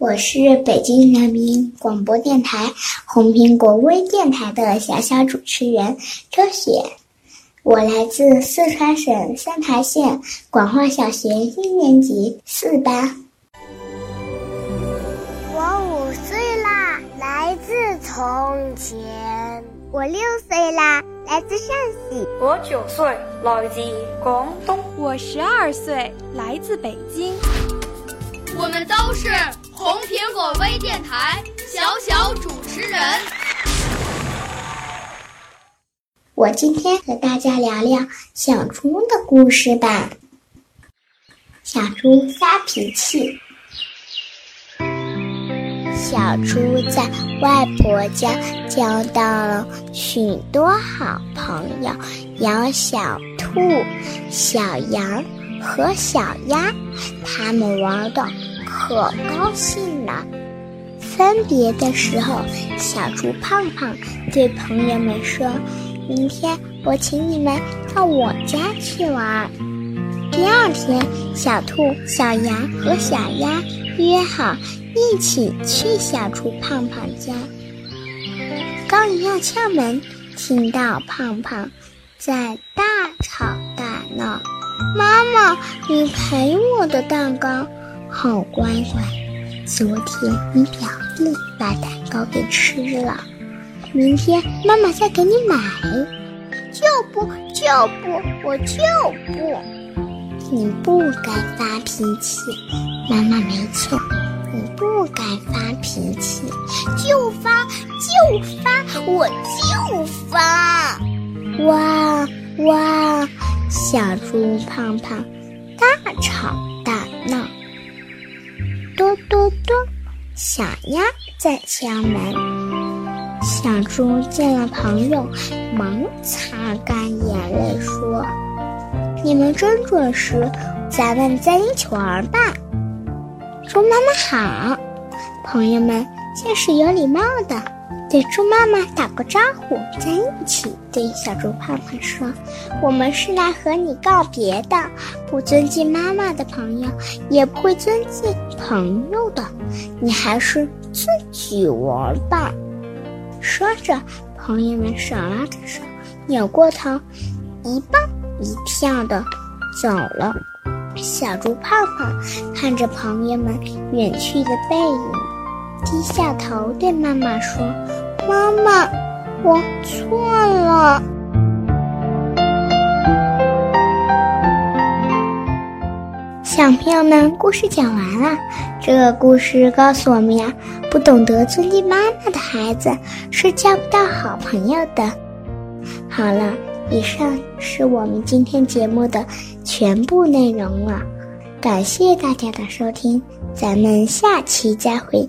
我是北京人民广播电台红苹果微电台的小小主持人周雪。我来自四川省三台县广化小学一年级四班。我五岁啦，来自从前。我六岁啦，来自陕西。我九岁，来自广东。我十二岁，来自北京。我们都是红苹果微电台小小主持人。我今天和大家聊聊小猪的故事吧。小猪发脾气。小猪在外婆家交到了许多好朋友，有小兔、小羊和小鸭，他们玩的可高兴了。分别的时候，小猪胖胖对朋友们说。明天我请你们到我家去玩。第二天，小兔、小羊和小鸭约好一起去小猪胖胖家。刚一要敲门，听到胖胖在大吵大闹：“妈妈，你赔我的蛋糕！好乖乖，昨天你表弟把蛋糕给吃了。”明天妈妈再给你买，就不就不，我就不。你不该发脾气，妈妈没错，你不该发脾气，就发就发，我就发。哇哇，小猪胖胖大吵。嘟嘟嘟，小鸭在敲门。小猪见了朋友，忙擦干眼泪说：“你们真准时，咱们再一起玩吧。”猪妈妈好，朋友们这是有礼貌的对猪妈妈打个招呼，在一起对小猪胖胖说：“我们是来和你告别的，不尊敬妈妈的朋友，也不会尊敬朋友的，你还是自己玩吧。”说着，朋友们手拉着手，扭过头，一蹦一跳的走了。小猪胖胖看着朋友们远去的背影，低下头对妈妈说：“妈妈，我错了。”小朋友们，故事讲完了。这个故事告诉我们呀，不懂得尊敬妈妈的孩子是交不到好朋友的。好了，以上是我们今天节目的全部内容了。感谢大家的收听，咱们下期再会，